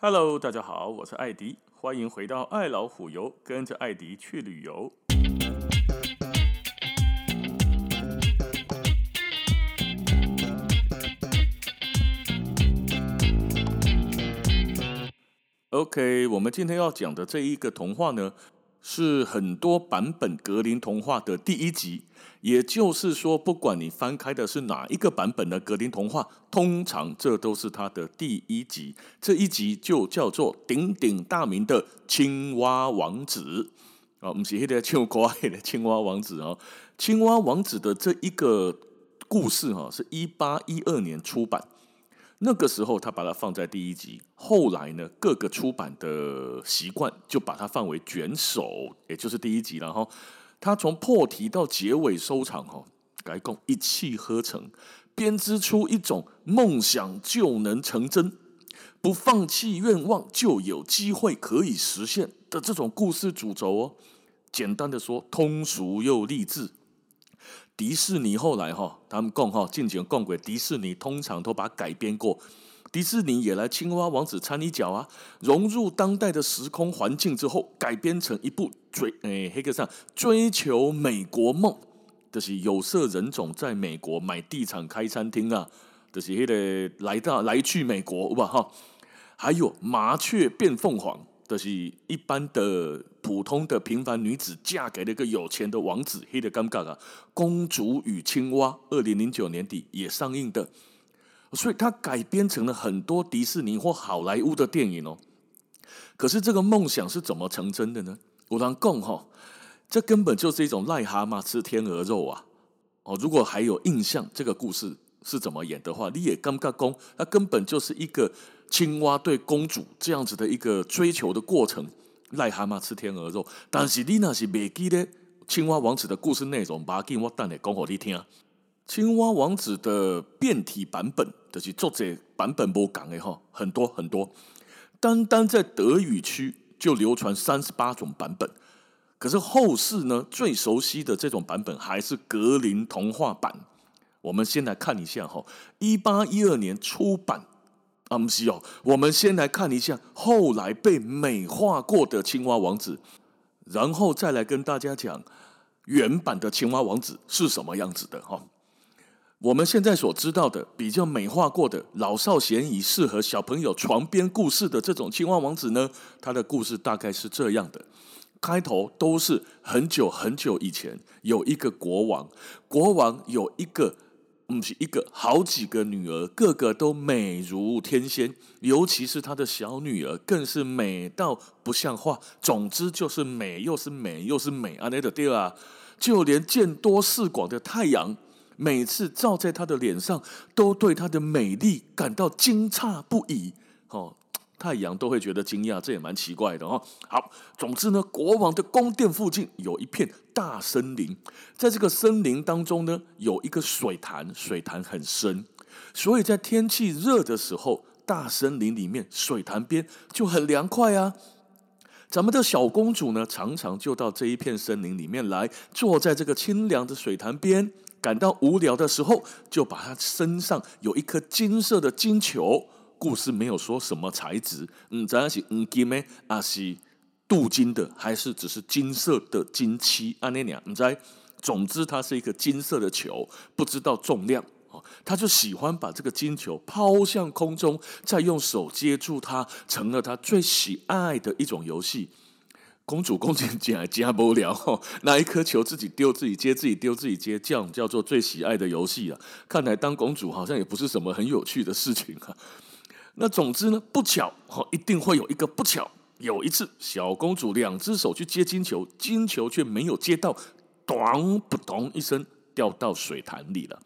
Hello，大家好，我是艾迪，欢迎回到爱老虎游，跟着艾迪去旅游。OK，我们今天要讲的这一个童话呢，是很多版本格林童话的第一集。也就是说，不管你翻开的是哪一个版本的格林童话，通常这都是它的第一集。这一集就叫做鼎鼎大名的《青蛙王子》啊，我们写的青蛙的青蛙王子啊，青蛙王子的这一个故事哈，是一八一二年出版。那个时候他把它放在第一集，后来呢，各个出版的习惯就把它放为卷首，也就是第一集了哈。他从破题到结尾收场，哈，改共一气呵成，编织出一种梦想就能成真，不放弃愿望就有机会可以实现的这种故事主轴哦。简单的说，通俗又励志。迪士尼后来哈，他们共哈进行共轨，迪士尼通常都把它改编过。迪士尼也来青蛙王子掺一脚啊，融入当代的时空环境之后，改编成一部追诶黑客上追求美国梦，就是有色人种在美国买地产开餐厅啊，就是那个来到来去美国哇哈，还有麻雀变凤凰，就是一般的普通的平凡女子嫁给了一个有钱的王子，黑的尴尬啊，公主与青蛙，二零零九年底也上映的。所以它改编成了很多迪士尼或好莱坞的电影哦。可是这个梦想是怎么成真的呢？我让讲哈，这根本就是一种癞蛤蟆吃天鹅肉啊！哦，如果还有印象，这个故事是怎么演的话，你也刚刚讲，它根本就是一个青蛙对公主这样子的一个追求的过程。癞蛤蟆吃天鹅肉，但是你那是没记得青蛙王子的故事内容，把给我等下讲给你听。青蛙王子的变体版本，就是作者版本不讲的哈，很多很多，单单在德语区就流传三十八种版本。可是后世呢，最熟悉的这种版本还是格林童话版。我们先来看一下哈，一八一二年出版啊，不是哦，我们先来看一下后来被美化过的青蛙王子，然后再来跟大家讲原版的青蛙王子是什么样子的哈。我们现在所知道的比较美化过的老少咸宜、适合小朋友床边故事的这种青蛙王子呢，他的故事大概是这样的：开头都是很久很久以前，有一个国王，国王有一个，不是一个，好几个女儿，个个都美如天仙，尤其是她的小女儿，更是美到不像话。总之就是美，又是美，又是美啊！那个对啊，就连见多识广的太阳。每次照在她的脸上，都对她的美丽感到惊诧不已。哦，太阳都会觉得惊讶，这也蛮奇怪的哦。好，总之呢，国王的宫殿附近有一片大森林，在这个森林当中呢，有一个水潭，水潭很深，所以在天气热的时候，大森林里面水潭边就很凉快啊。咱们的小公主呢，常常就到这一片森林里面来，坐在这个清凉的水潭边。感到无聊的时候，就把她身上有一颗金色的金球。故事没有说什么材质，嗯，咱是嗯金的，还是镀金的，还是只是金色的金漆？啊，那俩，你知？总之，它是一个金色的球，不知道重量。哦，他就喜欢把这个金球抛向空中，再用手接住它，成了他最喜爱的一种游戏。公主公主捡来接不了，拿一颗球自己丢自己接，自己丢自己接，这样叫做最喜爱的游戏啊！看来当公主好像也不是什么很有趣的事情啊。那总之呢，不巧哈，一定会有一个不巧。有一次，小公主两只手去接金球，金球却没有接到，咚扑通一声掉到水潭里了。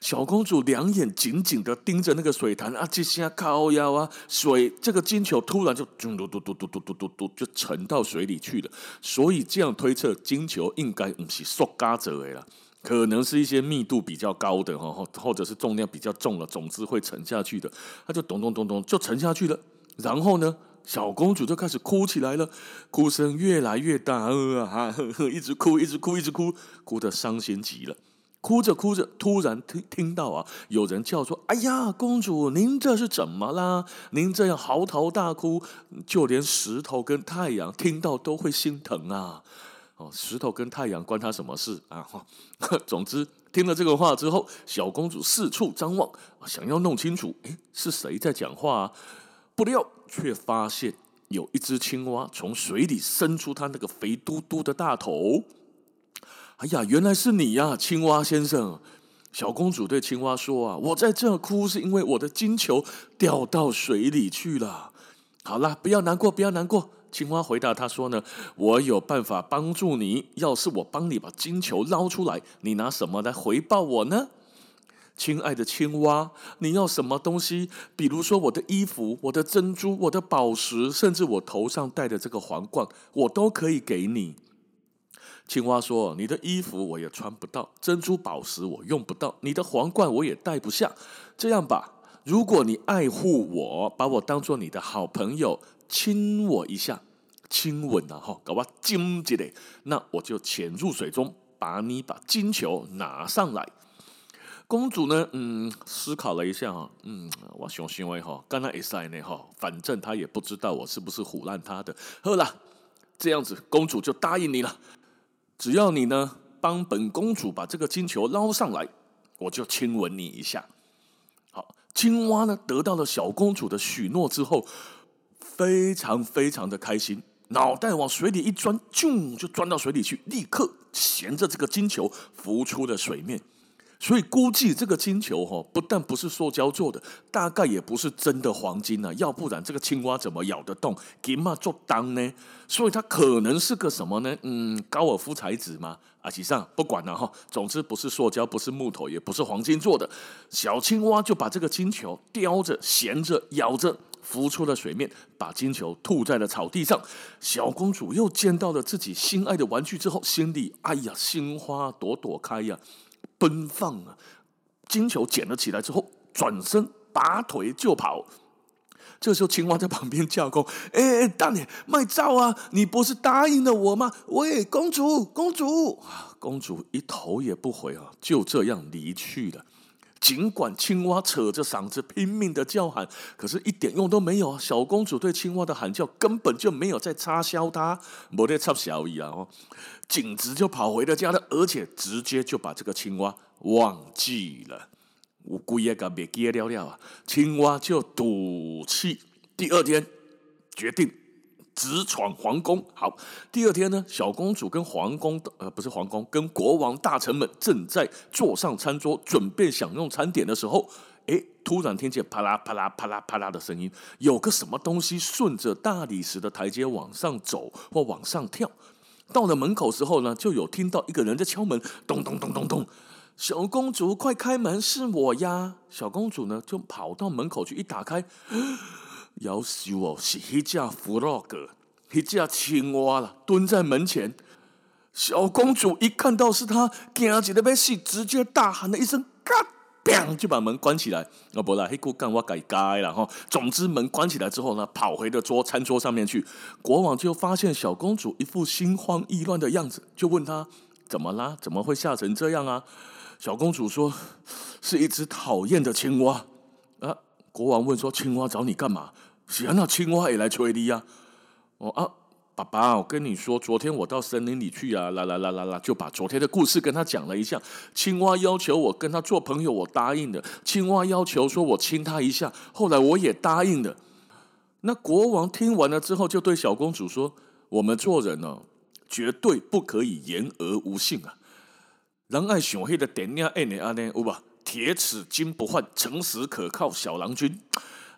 小公主两眼紧紧的盯着那个水潭啊，这下靠腰啊，水这个金球突然就嘟嘟嘟嘟嘟嘟嘟嘟就沉到水里去了。所以这样推测，金球应该不是塑胶做的了，可能是一些密度比较高的哈，或者是重量比较重了，总之会沉下去的。它就咚咚咚咚就沉下去了。然后呢，小公主就开始哭起来了，哭声越来越大，呃啊，一直哭，一直哭，一直哭，哭得伤心极了。哭着哭着，突然听听到啊，有人叫说：“哎呀，公主，您这是怎么啦？您这样嚎啕大哭，就连石头跟太阳听到都会心疼啊！”哦，石头跟太阳关他什么事啊？总之，听了这个话之后，小公主四处张望，想要弄清楚，诶，是谁在讲话啊？不料却发现有一只青蛙从水里伸出它那个肥嘟嘟的大头。哎呀，原来是你呀，青蛙先生！小公主对青蛙说：“啊，我在这哭是因为我的金球掉到水里去了。”好了，不要难过，不要难过。青蛙回答他说：“呢，我有办法帮助你。要是我帮你把金球捞出来，你拿什么来回报我呢？”亲爱的青蛙，你要什么东西？比如说我的衣服、我的珍珠、我的宝石，甚至我头上戴的这个皇冠，我都可以给你。青蛙说：“你的衣服我也穿不到，珍珠宝石我用不到，你的皇冠我也戴不下。这样吧，如果你爱护我，把我当做你的好朋友，亲我一下，亲吻啊，哈，搞我金起来，那我就潜入水中，把你把金球拿上来。”公主呢，嗯，思考了一下哈，嗯，我想想为哈，刚才也塞呢哈，反正她也不知道我是不是唬烂她的。好了，这样子，公主就答应你了。只要你呢帮本公主把这个金球捞上来，我就亲吻你一下。好，青蛙呢得到了小公主的许诺之后，非常非常的开心，脑袋往水里一钻，啾就钻到水里去，立刻衔着这个金球浮出了水面。所以估计这个金球哈，不但不是塑胶做的，大概也不是真的黄金啊，要不然这个青蛙怎么咬得动？金嘛做当呢？所以它可能是个什么呢？嗯，高尔夫材质吗？啊，其实不管了哈，总之不是塑胶，不是木头，也不是黄金做的。小青蛙就把这个金球叼着、衔着、咬着，浮出了水面，把金球吐在了草地上。小公主又见到了自己心爱的玩具之后，心里哎呀，心花朵朵开呀。奔放啊！金球捡了起来之后，转身拔腿就跑。这时候，青蛙在旁边叫功：“哎哎，大爷，卖照啊！你不是答应了我吗？喂，公主，公主！”，公主一头也不回啊，就这样离去了。尽管青蛙扯着嗓子拼命的叫喊，可是一点用都没有！小公主对青蛙的喊叫根本就没有在插销它，没得插小意啊！哦，径直就跑回了家了，而且直接就把这个青蛙忘记了。乌龟也个别记了了啊！青蛙就赌气，第二天决定。直闯皇宫。好，第二天呢，小公主跟皇宫呃，不是皇宫，跟国王大臣们正在坐上餐桌，准备享用餐点的时候，诶，突然听见啪啦啪啦啪啦啪啦的声音，有个什么东西顺着大理石的台阶往上走或往上跳。到了门口时候呢，就有听到一个人在敲门，咚咚咚咚咚。小公主，快开门，是我呀！小公主呢，就跑到门口去，一打开。夭寿哦，是一只弗洛格，一只青蛙了，蹲在门前。小公主一看到是他，惊起来要死，直接大喊了一声“嘎”，砰，就把门关起来。啊，不啦，黑姑干我改改了哈。总之，门关起来之后呢，跑回的桌餐桌上面去。国王就发现小公主一副心慌意乱的样子，就问她怎么啦？怎么会吓成这样啊？小公主说：“是一只讨厌的青蛙。”啊，国王问说：“青蛙找你干嘛？”是啊，那青蛙也来催你呀！哦啊，爸爸，我跟你说，昨天我到森林里去啊，啦啦啦啦啦，就把昨天的故事跟他讲了一下。青蛙要求我跟他做朋友，我答应的。青蛙要求说我亲他一下，后来我也答应了。那国王听完了之后，就对小公主说：“我们做人呢、哦，绝对不可以言而无信啊！人爱想黑的点亮爱你阿呢，有吧？铁齿金不换，诚实可靠小郎君。”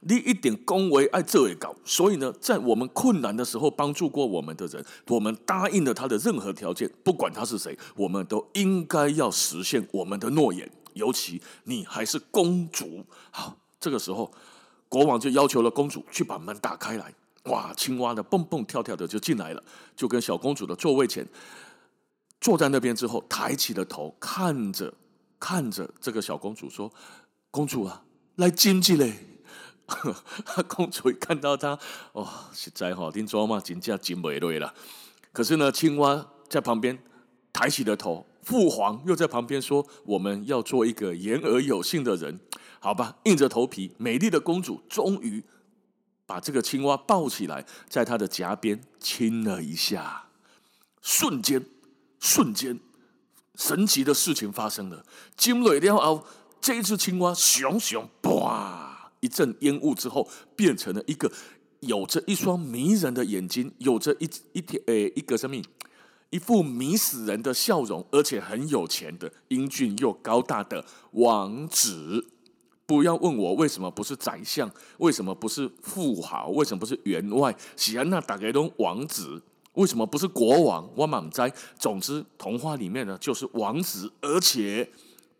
你一点恭维爱这位搞，所以呢，在我们困难的时候帮助过我们的人，我们答应了他的任何条件，不管他是谁，我们都应该要实现我们的诺言。尤其你还是公主，好，这个时候国王就要求了公主去把门打开来。哇，青蛙呢蹦蹦跳跳的就进来了，就跟小公主的座位前坐在那边之后，抬起了头看着看着这个小公主说：“公主啊，来亲亲嘞。” 公主一看到他，哦，实在好听嘛，真叫真美瑞了。可是呢，青蛙在旁边抬起了头，父皇又在旁边说：“我们要做一个言而有信的人，好吧？”硬着头皮，美丽的公主终于把这个青蛙抱起来，在她的颊边亲了一下。瞬间，瞬间，神奇的事情发生了。惊雷了后，这一只青蛙熊熊，哇！一阵烟雾之后，变成了一个有着一双迷人的眼睛，有着一一天诶一个生命？一副迷死人的笑容，而且很有钱的英俊又高大的王子。不要问我为什么不是宰相，为什么不是富豪，为什么不是员外？喜安娜打给东王子，为什么不是国王？我满栽。总之，童话里面呢就是王子，而且。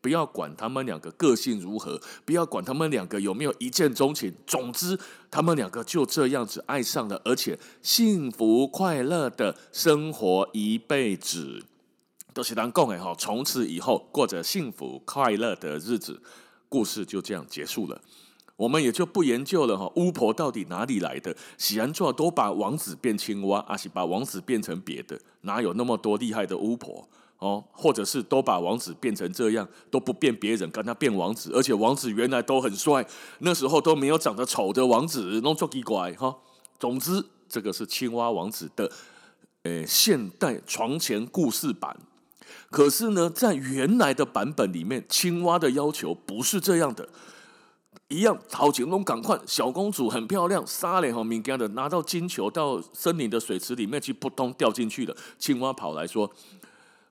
不要管他们两个个性如何，不要管他们两个有没有一见钟情，总之他们两个就这样子爱上了，而且幸福快乐的生活一辈子。都是当共哎哈，从此以后过着幸福快乐的日子，故事就这样结束了。我们也就不研究了哈，巫婆到底哪里来的？喜安做都把王子变青蛙，还是把王子变成别的？哪有那么多厉害的巫婆？哦，或者是都把王子变成这样，都不变别人，跟他变王子，而且王子原来都很帅，那时候都没有长得丑的王子，弄错奇怪哈。总之，这个是青蛙王子的，诶，现代床前故事版。可是呢，在原来的版本里面，青蛙的要求不是这样的，一样，陶景龙赶快，小公主很漂亮，沙脸和敏感的拿到金球到森林的水池里面去，扑通掉进去了。青蛙跑来说。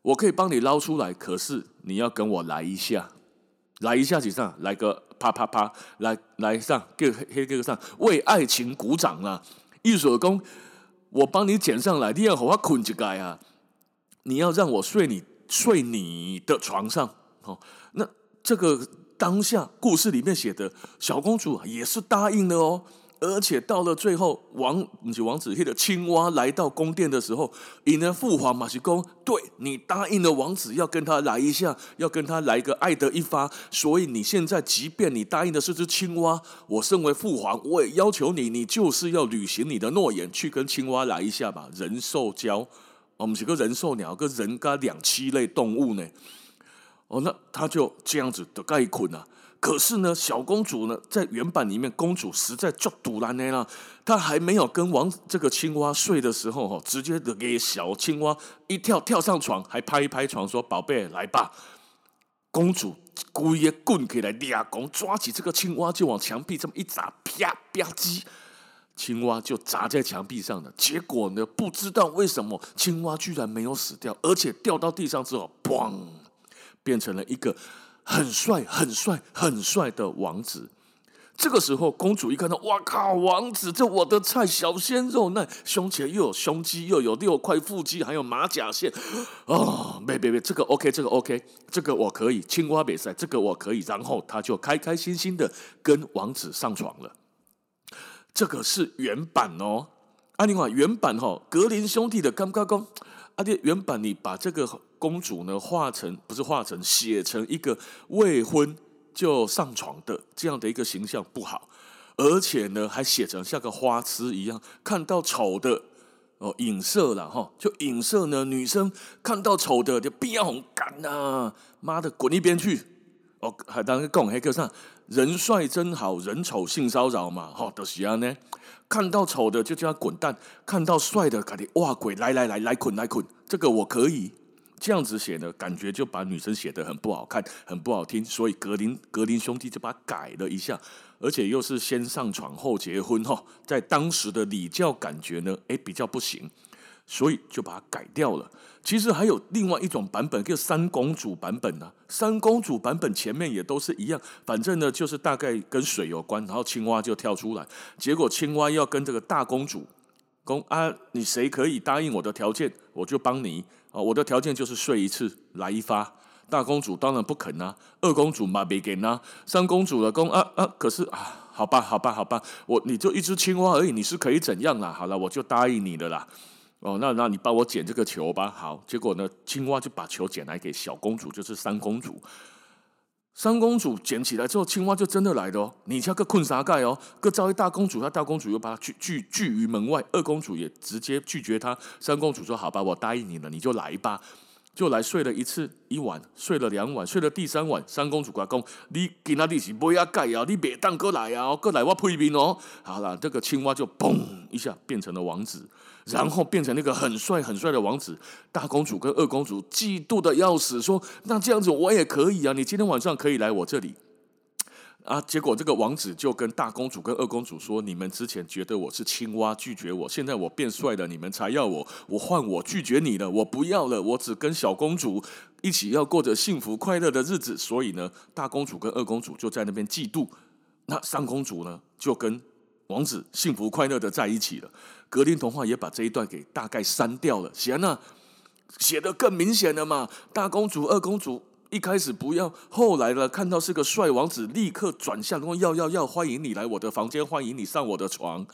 我可以帮你捞出来，可是你要跟我来一下，来一下，几上来个啪啪啪，来来上，给黑给个上，为爱情鼓掌啊！一手工，我帮你捡上来，你要和我捆起来啊！你要让我睡你睡你的床上，哦，那这个当下故事里面写的小公主也是答应的哦。而且到了最后，王不是王子黑的青蛙来到宫殿的时候，引了父皇马西公，对你答应了王子要跟他来一下，要跟他来个爱的一发。所以你现在，即便你答应的是只青蛙，我身为父皇，我也要求你，你就是要履行你的诺言，去跟青蛙来一下吧。人兽交，我们是个人兽鸟，个人加两栖类动物呢。哦，那他就这样子的盖捆啊。可是呢，小公主呢，在原版里面，公主实在就赌烂呢啦。她还没有跟王这个青蛙睡的时候，哈，直接的给小青蛙一跳跳上床，还拍一拍床说：“宝贝，来吧。”公主故意的棍起来，俩公抓起这个青蛙就往墙壁这么一砸，啪吧唧，青蛙就砸在墙壁上了。结果呢，不知道为什么青蛙居然没有死掉，而且掉到地上之后，砰，变成了一个。很帅、很帅、很帅的王子。这个时候，公主一看到，哇靠！王子，这我的菜，小鲜肉，那胸前又有胸肌，又有六块腹肌，还有马甲线。哦，别别别，这个 OK，这个 OK，这个我可以。青蛙比赛，这个我可以。然后他就开开心心的跟王子上床了。这个是原版哦。啊，另外原版哈、哦，格林兄弟的刚刚公。阿爹，原版你把这个公主呢画成，不是画成，写成一个未婚就上床的这样的一个形象不好，而且呢还写成像个花痴一样，看到丑的哦影射了哈，就影射呢女生看到丑的就变红干呐，妈的滚一边去。哦，还当个讲黑客上人帅真好人丑性骚扰嘛，哈都是这样呢。看到丑的就叫他滚蛋，看到帅的赶紧哇鬼来来来来捆来捆，这个我可以这样子写呢，感觉就把女生写得很不好看，很不好听，所以格林格林兄弟就把它改了一下，而且又是先上床后结婚哈，在当时的礼教感觉呢，诶比较不行，所以就把它改掉了。其实还有另外一种版本，叫三公主版本呢、三公主版本前面也都是一样，反正呢就是大概跟水有关，然后青蛙就跳出来。结果青蛙要跟这个大公主，公啊，你谁可以答应我的条件，我就帮你啊。我的条件就是睡一次，来一发。大公主当然不肯啊，二公主嘛没给啊，三公主的公啊啊，可是啊，好吧好吧好吧，我你就一只青蛙而已，你是可以怎样啦？好了，我就答应你的啦。哦，那那你帮我捡这个球吧。好，结果呢，青蛙就把球捡来给小公主，就是三公主。三公主捡起来之后，青蛙就真的来了哦。你像个困啥盖哦，个招一大公主，她大公主又把她拒拒拒于门外。二公主也直接拒绝她。三公主说：“好吧，我答应你了，你就来吧。”就来睡了一次一晚，睡了两晚，睡了第三晚，三公主挂讲：“你今仔日是不要盖啊，你别当过来啊，过来我配面哦。”好了，这个青蛙就嘣一下变成了王子，然后变成那个很帅很帅的王子。大公主跟二公主嫉妒的要死，说：“那这样子我也可以啊，你今天晚上可以来我这里。”啊！结果这个王子就跟大公主跟二公主说：“你们之前觉得我是青蛙，拒绝我，现在我变帅了，你们才要我。我换我拒绝你了，我不要了，我只跟小公主一起要过着幸福快乐的日子。所以呢，大公主跟二公主就在那边嫉妒。那三公主呢，就跟王子幸福快乐的在一起了。格林童话也把这一段给大概删掉了，写那写的更明显了嘛。大公主、二公主。”一开始不要，后来呢，看到是个帅王子，立刻转向说要要要，欢迎你来我的房间，欢迎你上我的床。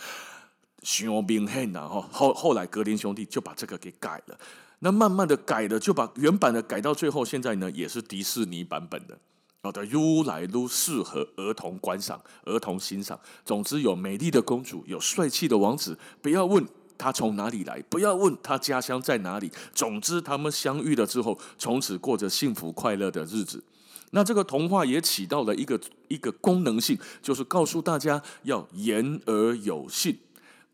熊明显呐，哈，后后来格林兄弟就把这个给改了，那慢慢的改了，就把原版的改到最后，现在呢也是迪士尼版本的，好的，越来越适合儿童观赏、儿童欣赏。总之有美丽的公主，有帅气的王子，不要问。他从哪里来？不要问他家乡在哪里。总之，他们相遇了之后，从此过着幸福快乐的日子。那这个童话也起到了一个一个功能性，就是告诉大家要言而有信，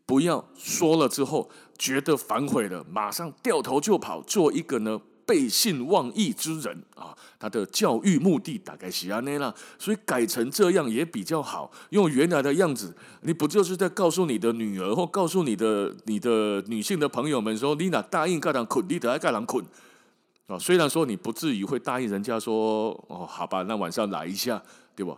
不要说了之后觉得反悔了，马上掉头就跑，做一个呢。背信忘义之人啊，他的教育目的大概是这样啦，所以改成这样也比较好。用原来的样子，你不就是在告诉你的女儿或告诉你的你的女性的朋友们说，你哪答应盖朗捆，你得爱盖朗捆啊？虽然说你不至于会答应人家说，哦，好吧，那晚上来一下，对吧？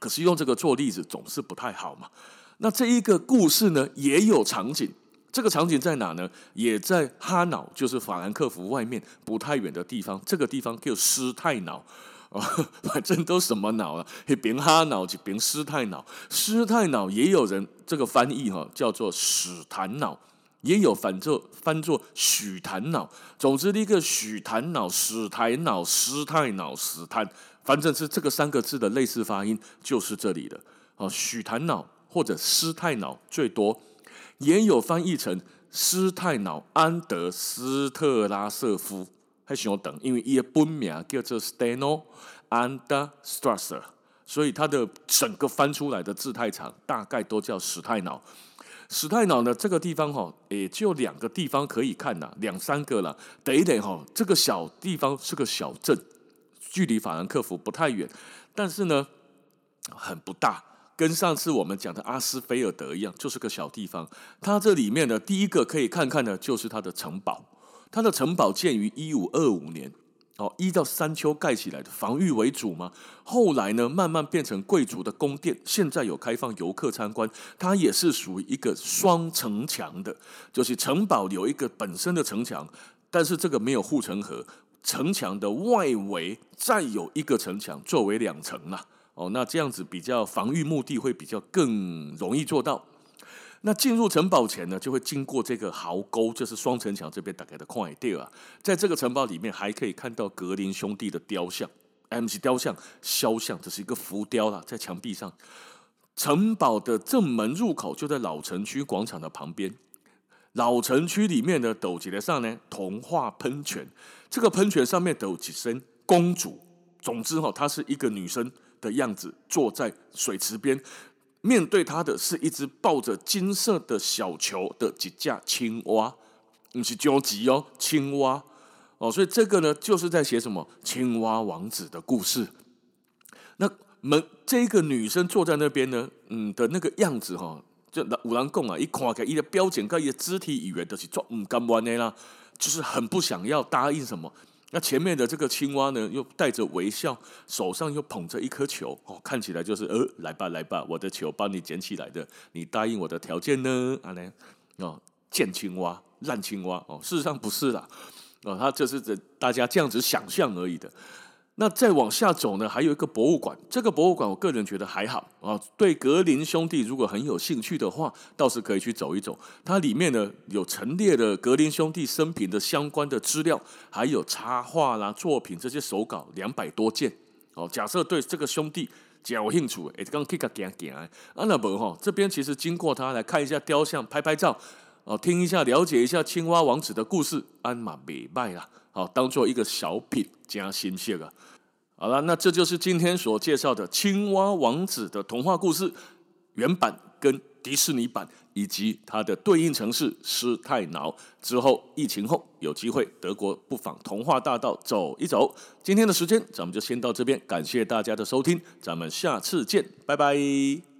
可是用这个做例子总是不太好嘛。那这一个故事呢，也有场景。这个场景在哪呢？也在哈瑙，就是法兰克福外面不太远的地方。这个地方叫施泰瑙啊，反正都什么瑙了，一边哈瑙一边施泰瑙。施泰瑙也有人这个翻译哈，叫做史坦瑙，也有反作翻作许坦瑙。总之，一个许坦瑙、史台瑙、施泰瑙、史坦，反正是这个三个字的类似发音，就是这里的啊。许坦瑙或者施泰瑙最多。也有翻译成施泰瑙安德斯特拉瑟夫，还需要等，因为伊的本名叫做 Steno And Strasser，所以它的整个翻出来的字太长，大概都叫史泰瑙。史泰瑙呢，这个地方哈，也就两个地方可以看呐，两三个了。等一等哈，这个小地方是个小镇，距离法兰克福不太远，但是呢，很不大。跟上次我们讲的阿斯菲尔德一样，就是个小地方。它这里面呢，第一个可以看看的，就是它的城堡。它的城堡建于一五二五年，哦，依照山丘盖起来的，防御为主嘛。后来呢，慢慢变成贵族的宫殿。现在有开放游客参观，它也是属于一个双城墙的，就是城堡有一个本身的城墙，但是这个没有护城河，城墙的外围再有一个城墙作为两层啊。哦，那这样子比较防御目的会比较更容易做到。那进入城堡前呢，就会经过这个壕沟，就是双城墙这边打开的快地啊。在这个城堡里面，还可以看到格林兄弟的雕像，M C 雕像、肖像，这是一个浮雕啦，在墙壁上。城堡的正门入口就在老城区广场的旁边。老城区里面的斗级的上呢，童话喷泉，这个喷泉上面都有几声公主。总之哈，她是一个女生。的样子坐在水池边，面对他的是一只抱着金色的小球的几架青蛙，不是焦急哦，青蛙哦，所以这个呢，就是在写什么青蛙王子的故事。那门这个女生坐在那边呢，嗯的那个样子哈，就五郎贡啊，一看开一个标准，跟一个肢体语言都是做唔甘愿的啦，就是很不想要答应什么。那前面的这个青蛙呢，又带着微笑，手上又捧着一颗球，哦，看起来就是呃，来吧来吧，我的球帮你捡起来的，你答应我的条件呢？啊呢，哦，贱青蛙、烂青蛙，哦，事实上不是啦，哦，他就是这大家这样子想象而已的。那再往下走呢，还有一个博物馆。这个博物馆，我个人觉得还好啊。对格林兄弟如果很有兴趣的话，倒是可以去走一走。它里面呢有陈列的格林兄弟生平的相关的资料，还有插画啦、作品这些手稿两百多件。哦，假设对这个兄弟有兴趣，哎，刚可以行行啊，那不哈，这边其实经过他来看一下雕像，拍拍照，哦，听一下，了解一下青蛙王子的故事，安马美麦啦，好，当做一个小品加新鲜啊。好了，那这就是今天所介绍的青蛙王子的童话故事原版跟迪士尼版，以及它的对应城市施泰瑙。之后疫情后有机会，德国不妨童话大道走一走。今天的时间咱们就先到这边，感谢大家的收听，咱们下次见，拜拜。